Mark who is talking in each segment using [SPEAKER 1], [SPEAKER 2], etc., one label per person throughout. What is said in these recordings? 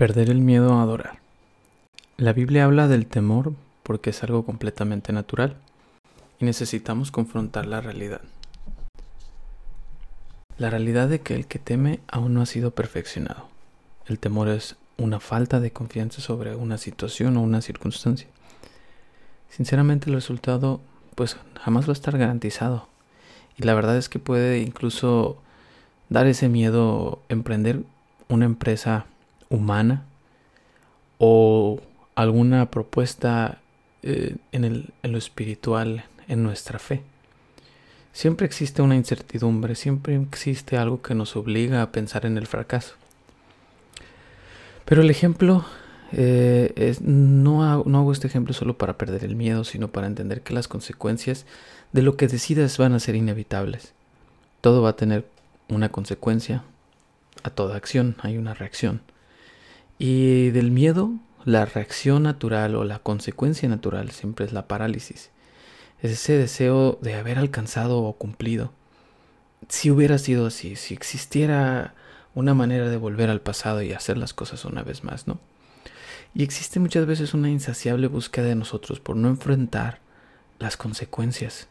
[SPEAKER 1] Perder el miedo a adorar. La Biblia habla del temor porque es algo completamente natural y necesitamos confrontar la realidad. La realidad de que el que teme aún no ha sido perfeccionado. El temor es una falta de confianza sobre una situación o una circunstancia. Sinceramente el resultado pues jamás va a estar garantizado. Y la verdad es que puede incluso dar ese miedo emprender una empresa humana o alguna propuesta eh, en, el, lo espiritual, en nuestra fe. Siempre existe una incertidumbre, siempre existe algo que nos obliga a pensar en el fracaso. Pero el ejemplo, eh, es, no, no hago este ejemplo solo para perder el miedo, sino para entender que las consecuencias de lo que decidas van a ser inevitables. Todo va a tener una consecuencia. A toda acción hay una reacción. Y del miedo, la reacción natural o la consecuencia natural siempre es la parálisis. Es ese deseo de haber alcanzado o cumplido. Si hubiera sido así, si existiera una manera de volver al pasado y hacer las cosas una vez más, ¿no? Y existe muchas veces una insaciable búsqueda de nosotros por no enfrentar las consecuencias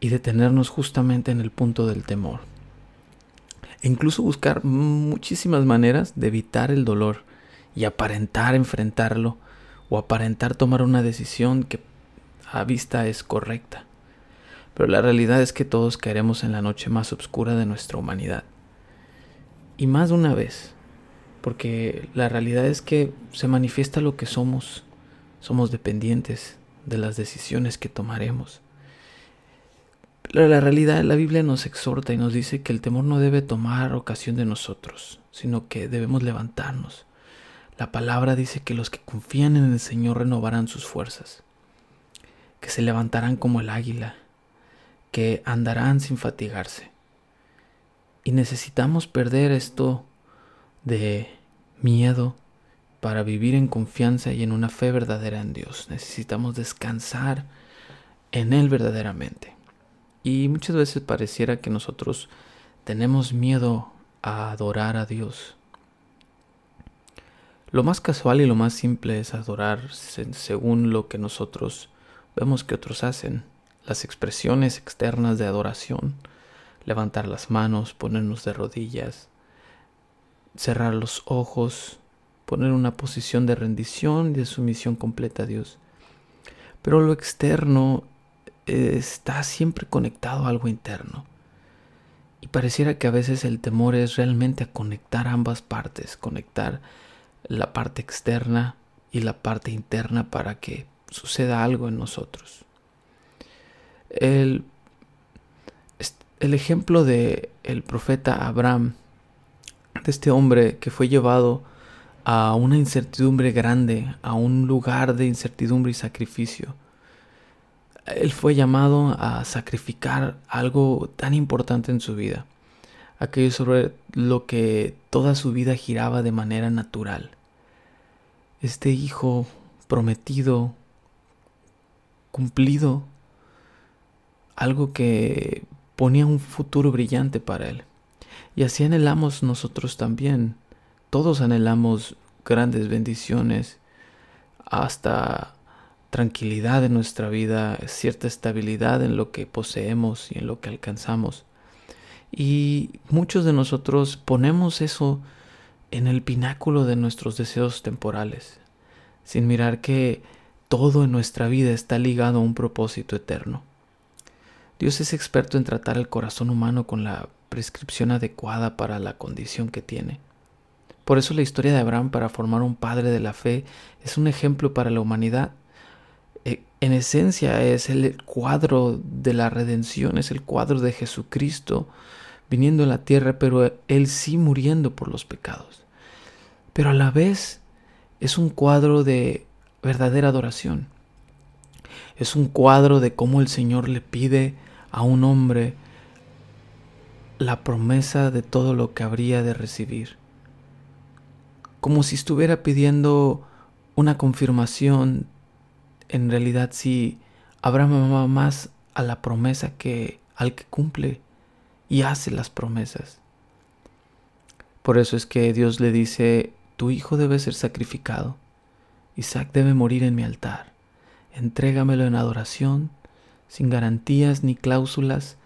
[SPEAKER 1] y detenernos justamente en el punto del temor e incluso buscar muchísimas maneras de evitar el dolor y aparentar enfrentarlo o aparentar tomar una decisión que a vista es correcta. Pero la realidad es que todos caeremos en la noche más oscura de nuestra humanidad. Y más de una vez, porque la realidad es que se manifiesta lo que somos. Somos dependientes de las decisiones que tomaremos. La realidad, la Biblia nos exhorta y nos dice que el temor no debe tomar ocasión de nosotros, sino que debemos levantarnos. La palabra dice que los que confían en el Señor renovarán sus fuerzas, que se levantarán como el águila, que andarán sin fatigarse. Y necesitamos perder esto de miedo para vivir en confianza y en una fe verdadera en Dios. Necesitamos descansar en Él verdaderamente. Y muchas veces pareciera que nosotros tenemos miedo a adorar a Dios. Lo más casual y lo más simple es adorar según lo que nosotros vemos que otros hacen. Las expresiones externas de adoración, levantar las manos, ponernos de rodillas, cerrar los ojos, poner una posición de rendición y de sumisión completa a Dios. Pero lo externo está siempre conectado a algo interno. Y pareciera que a veces el temor es realmente a conectar ambas partes, conectar la parte externa y la parte interna para que suceda algo en nosotros. El, el ejemplo de el profeta Abraham, de este hombre que fue llevado a una incertidumbre grande, a un lugar de incertidumbre y sacrificio, él fue llamado a sacrificar algo tan importante en su vida, aquello sobre lo que toda su vida giraba de manera natural. Este hijo prometido, cumplido, algo que ponía un futuro brillante para él. Y así anhelamos nosotros también. Todos anhelamos grandes bendiciones hasta tranquilidad en nuestra vida, cierta estabilidad en lo que poseemos y en lo que alcanzamos. Y muchos de nosotros ponemos eso en el pináculo de nuestros deseos temporales, sin mirar que todo en nuestra vida está ligado a un propósito eterno. Dios es experto en tratar el corazón humano con la prescripción adecuada para la condición que tiene. Por eso la historia de Abraham para formar un padre de la fe es un ejemplo para la humanidad en esencia es el cuadro de la redención, es el cuadro de Jesucristo viniendo a la tierra, pero Él sí muriendo por los pecados. Pero a la vez es un cuadro de verdadera adoración. Es un cuadro de cómo el Señor le pide a un hombre la promesa de todo lo que habría de recibir. Como si estuviera pidiendo una confirmación en realidad sí Abraham amaba más a la promesa que al que cumple y hace las promesas. Por eso es que Dios le dice tu hijo debe ser sacrificado. Isaac debe morir en mi altar. Entrégamelo en adoración, sin garantías ni cláusulas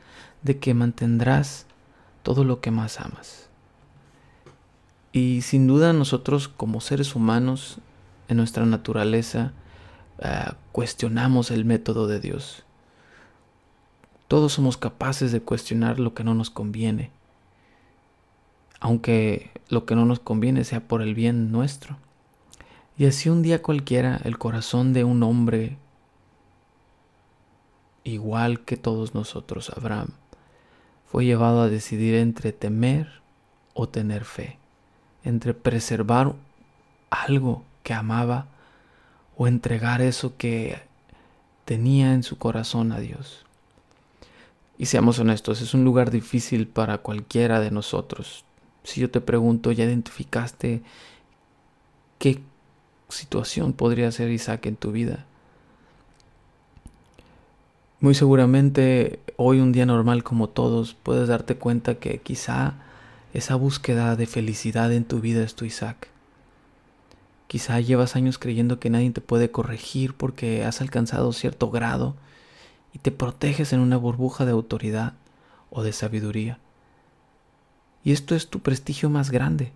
[SPEAKER 1] de que mantendrás todo lo que más amas. Y sin duda nosotros como seres humanos, en nuestra naturaleza, eh, cuestionamos el método de Dios. Todos somos capaces de cuestionar lo que no nos conviene, aunque lo que no nos conviene sea por el bien nuestro. Y así un día cualquiera el corazón de un hombre igual que todos nosotros, Abraham, fue llevado a decidir entre temer o tener fe, entre preservar algo que amaba o entregar eso que tenía en su corazón a Dios. Y seamos honestos, es un lugar difícil para cualquiera de nosotros. Si yo te pregunto, ¿ya identificaste qué situación podría ser Isaac en tu vida? Muy seguramente hoy un día normal como todos puedes darte cuenta que quizá esa búsqueda de felicidad en tu vida es tu Isaac. Quizá llevas años creyendo que nadie te puede corregir porque has alcanzado cierto grado y te proteges en una burbuja de autoridad o de sabiduría. Y esto es tu prestigio más grande.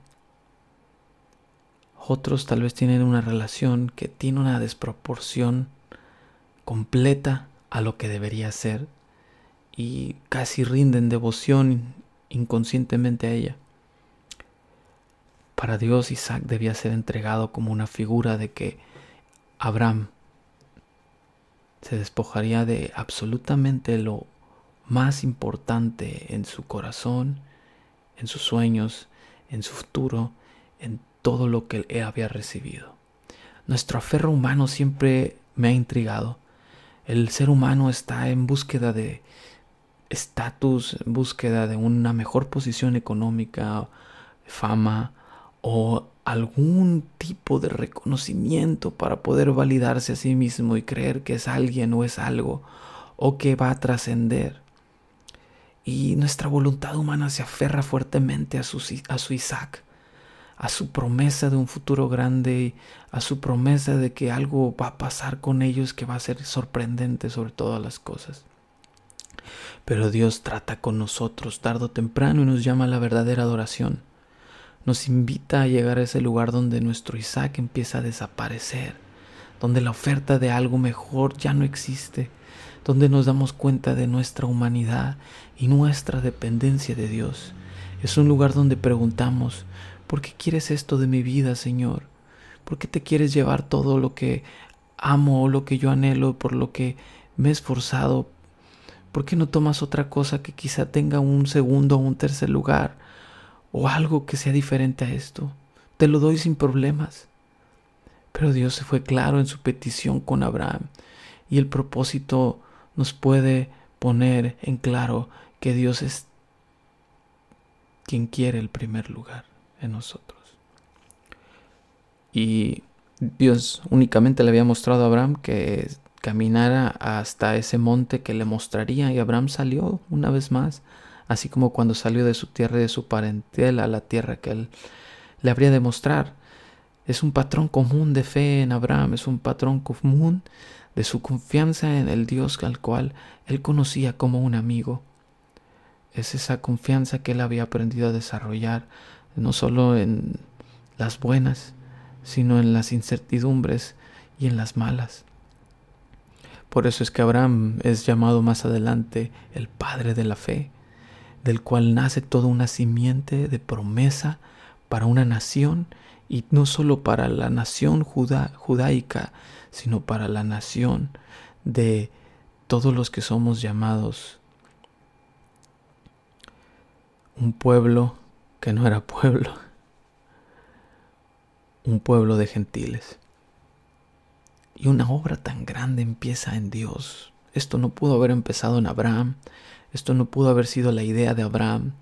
[SPEAKER 1] Otros tal vez tienen una relación que tiene una desproporción completa a lo que debería ser y casi rinden devoción inconscientemente a ella. Para Dios Isaac debía ser entregado como una figura de que Abraham se despojaría de absolutamente lo más importante en su corazón, en sus sueños, en su futuro, en todo lo que él había recibido. Nuestro aferro humano siempre me ha intrigado. El ser humano está en búsqueda de estatus, en búsqueda de una mejor posición económica, fama o algún tipo de reconocimiento para poder validarse a sí mismo y creer que es alguien o es algo o que va a trascender. Y nuestra voluntad humana se aferra fuertemente a su, a su Isaac, a su promesa de un futuro grande, a su promesa de que algo va a pasar con ellos que va a ser sorprendente sobre todas las cosas. Pero Dios trata con nosotros tarde o temprano y nos llama a la verdadera adoración. Nos invita a llegar a ese lugar donde nuestro Isaac empieza a desaparecer, donde la oferta de algo mejor ya no existe, donde nos damos cuenta de nuestra humanidad y nuestra dependencia de Dios. Es un lugar donde preguntamos, ¿Por qué quieres esto de mi vida, Señor? ¿Por qué te quieres llevar todo lo que amo o lo que yo anhelo, por lo que me he esforzado? ¿Por qué no tomas otra cosa que quizá tenga un segundo o un tercer lugar? O algo que sea diferente a esto. Te lo doy sin problemas. Pero Dios se fue claro en su petición con Abraham y el propósito nos puede poner en claro que Dios es quien quiere el primer lugar en nosotros. Y Dios únicamente le había mostrado a Abraham que caminara hasta ese monte que le mostraría y Abraham salió una vez más, así como cuando salió de su tierra y de su parentela a la tierra que él le habría de mostrar. Es un patrón común de fe en Abraham, es un patrón común de su confianza en el Dios al cual él conocía como un amigo. Es esa confianza que él había aprendido a desarrollar no solo en las buenas, sino en las incertidumbres y en las malas. Por eso es que Abraham es llamado más adelante el padre de la fe, del cual nace toda una simiente de promesa para una nación y no solo para la nación judaica, sino para la nación de todos los que somos llamados un pueblo que no era pueblo, un pueblo de gentiles. Y una obra tan grande empieza en Dios. Esto no pudo haber empezado en Abraham, esto no pudo haber sido la idea de Abraham,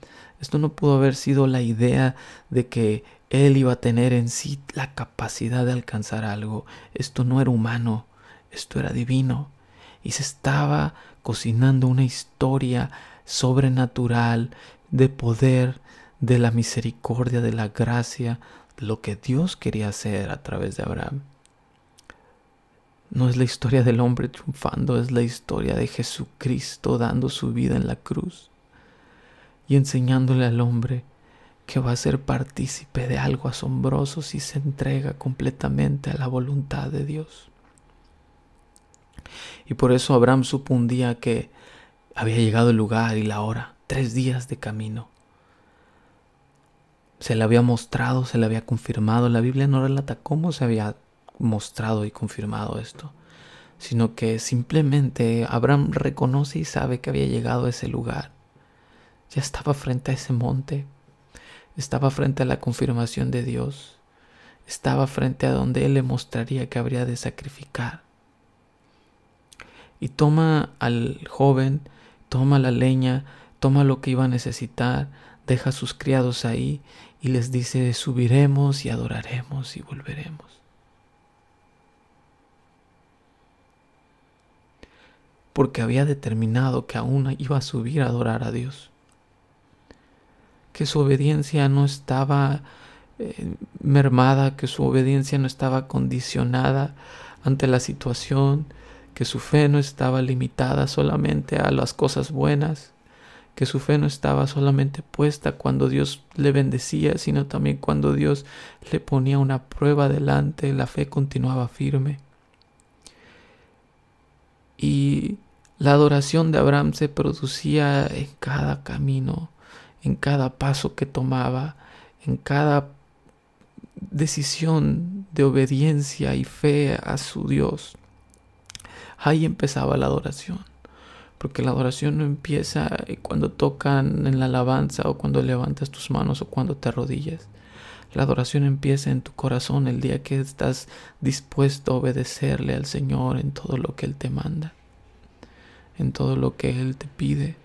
[SPEAKER 1] esto no pudo haber sido la idea de que él iba a tener en sí la capacidad de alcanzar algo. Esto no era humano, esto era divino. Y se estaba cocinando una historia sobrenatural de poder, de la misericordia, de la gracia, lo que Dios quería hacer a través de Abraham. No es la historia del hombre triunfando, es la historia de Jesucristo dando su vida en la cruz y enseñándole al hombre que va a ser partícipe de algo asombroso si se entrega completamente a la voluntad de Dios. Y por eso Abraham supo un día que había llegado el lugar y la hora, tres días de camino. Se le había mostrado, se le había confirmado. La Biblia no relata cómo se había mostrado y confirmado esto, sino que simplemente Abraham reconoce y sabe que había llegado a ese lugar. Ya estaba frente a ese monte, estaba frente a la confirmación de Dios, estaba frente a donde Él le mostraría que habría de sacrificar. Y toma al joven, toma la leña, toma lo que iba a necesitar, deja a sus criados ahí y les dice, subiremos y adoraremos y volveremos. Porque había determinado que aún iba a subir a adorar a Dios que su obediencia no estaba eh, mermada, que su obediencia no estaba condicionada ante la situación, que su fe no estaba limitada solamente a las cosas buenas, que su fe no estaba solamente puesta cuando Dios le bendecía, sino también cuando Dios le ponía una prueba delante, la fe continuaba firme. Y la adoración de Abraham se producía en cada camino, en cada paso que tomaba, en cada decisión de obediencia y fe a su Dios. Ahí empezaba la adoración, porque la adoración no empieza cuando tocan en la alabanza o cuando levantas tus manos o cuando te arrodillas. La adoración empieza en tu corazón el día que estás dispuesto a obedecerle al Señor en todo lo que Él te manda, en todo lo que Él te pide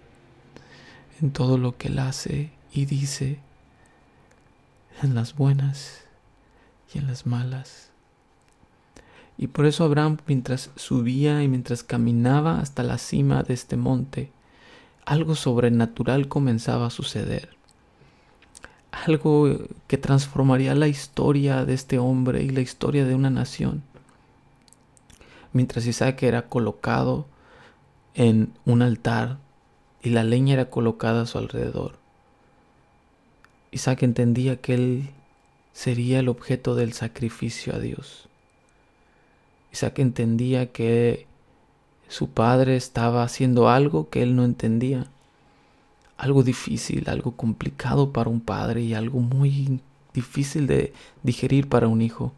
[SPEAKER 1] en todo lo que él hace y dice, en las buenas y en las malas. Y por eso Abraham, mientras subía y mientras caminaba hasta la cima de este monte, algo sobrenatural comenzaba a suceder. Algo que transformaría la historia de este hombre y la historia de una nación. Mientras Isaac era colocado en un altar y la leña era colocada a su alrededor. Isaac entendía que él sería el objeto del sacrificio a Dios. Isaac entendía que su padre estaba haciendo algo que él no entendía, algo difícil, algo complicado para un padre y algo muy difícil de digerir para un hijo.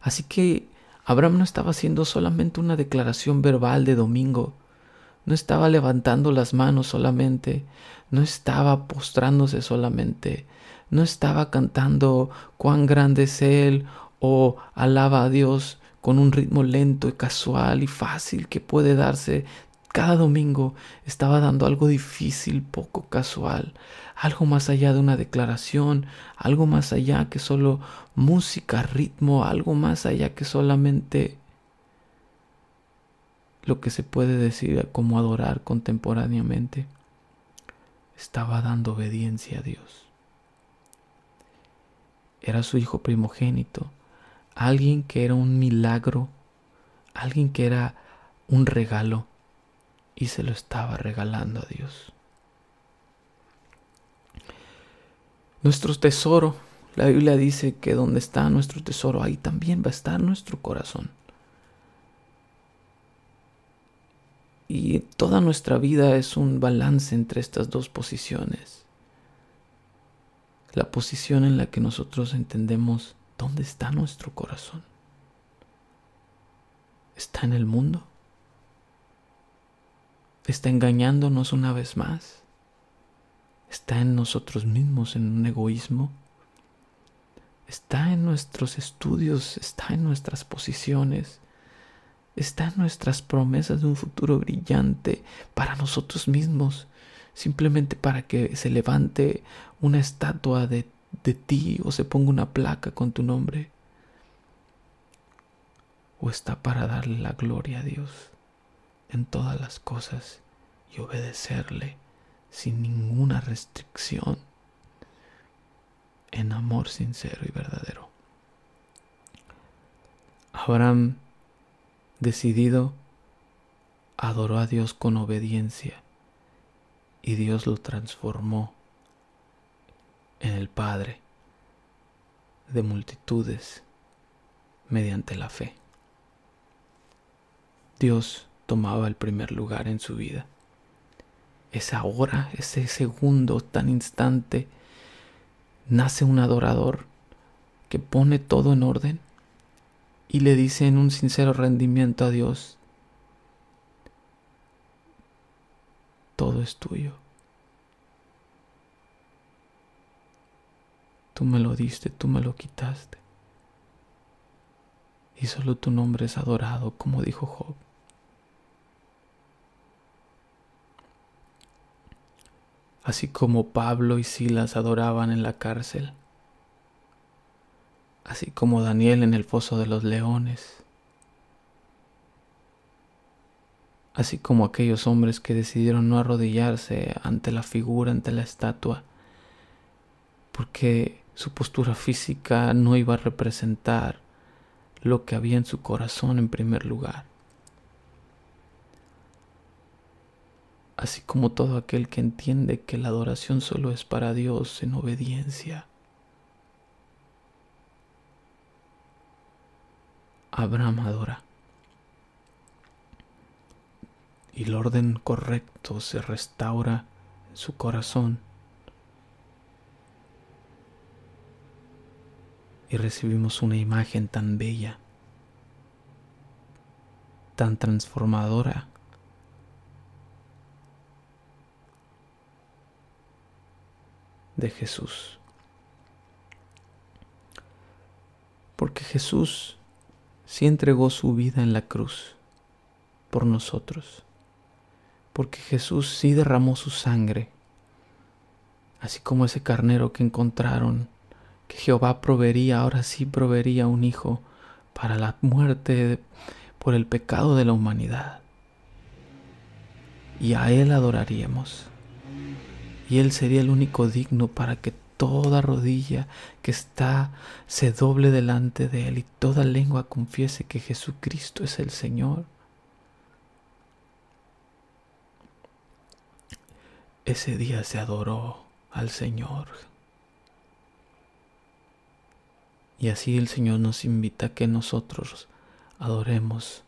[SPEAKER 1] Así que Abraham no estaba haciendo solamente una declaración verbal de domingo, no estaba levantando las manos solamente, no estaba postrándose solamente, no estaba cantando cuán grande es Él o alaba a Dios con un ritmo lento y casual y fácil que puede darse cada domingo, estaba dando algo difícil, poco casual, algo más allá de una declaración, algo más allá que solo música, ritmo, algo más allá que solamente lo que se puede decir como adorar contemporáneamente. Estaba dando obediencia a Dios. Era su hijo primogénito, alguien que era un milagro, alguien que era un regalo y se lo estaba regalando a Dios. Nuestro tesoro, la Biblia dice que donde está nuestro tesoro, ahí también va a estar nuestro corazón. Y toda nuestra vida es un balance entre estas dos posiciones. La posición en la que nosotros entendemos dónde está nuestro corazón. ¿Está en el mundo? ¿Está engañándonos una vez más? ¿Está en nosotros mismos, en un egoísmo? ¿Está en nuestros estudios? ¿Está en nuestras posiciones? está en nuestras promesas de un futuro brillante para nosotros mismos, simplemente para que se levante una estatua de, de ti o se ponga una placa con tu nombre. O está para darle la gloria a Dios en todas las cosas y obedecerle sin ninguna restricción. en amor sincero y verdadero. Abraham, decidido, adoró a Dios con obediencia y Dios lo transformó en el Padre de multitudes mediante la fe. Dios tomaba el primer lugar en su vida. Esa hora, ese segundo tan instante, nace un adorador que pone todo en orden y le dice en un sincero rendimiento a Dios, todo es tuyo. Tú me lo diste, tú me lo quitaste. Y solo tu nombre es adorado, como dijo Job. Así como Pablo y Silas adoraban en la cárcel. Así como Daniel en el foso de los leones. Así como aquellos hombres que decidieron no arrodillarse ante la figura, ante la estatua, porque su postura física no iba a representar lo que había en su corazón en primer lugar. Así como todo aquel que entiende que la adoración solo es para Dios en obediencia. Abraham adora. Y el orden correcto se restaura en su corazón y recibimos una imagen tan bella, tan transformadora. De Jesús. Porque Jesús sí entregó su vida en la cruz por nosotros. Porque Jesús sí derramó su sangre, así como ese carnero que encontraron que Jehová proveería, ahora sí proveería un hijo para la muerte por el pecado de la humanidad. Y a Él adoraríamos. Y Él sería el único digno para que toda rodilla que está se doble delante de Él y toda lengua confiese que Jesucristo es el Señor. Ese día se adoró al Señor Y así el Señor nos invita a que nosotros adoremos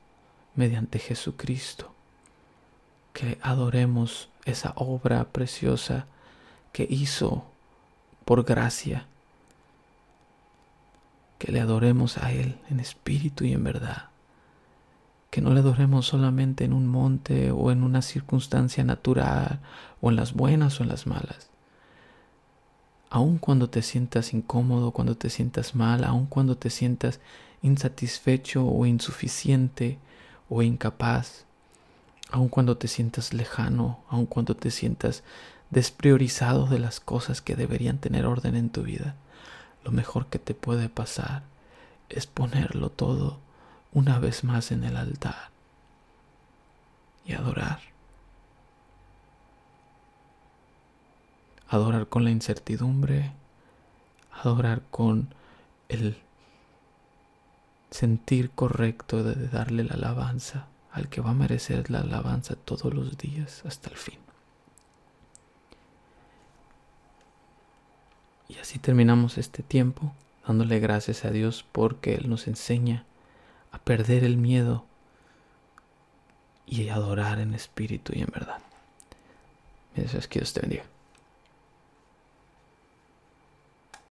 [SPEAKER 1] mediante Jesucristo, que adoremos esa obra preciosa que hizo por gracia, que le adoremos a Él en espíritu y en verdad, que no le adoremos solamente en un monte o en una circunstancia natural o en las buenas o en las malas, aun cuando te sientas incómodo, cuando te sientas mal, aun cuando te sientas insatisfecho o insuficiente o incapaz, aun cuando te sientas lejano, aun cuando te sientas despriorizado de las cosas que deberían tener orden en tu vida, lo mejor que te puede pasar es ponerlo todo una vez más en el altar y adorar. adorar con la incertidumbre, adorar con el sentir correcto de darle la alabanza al que va a merecer la alabanza todos los días hasta el fin. Y así terminamos este tiempo dándole gracias a Dios porque Él nos enseña a perder el miedo y adorar en espíritu y en verdad. Que Dios te bendiga.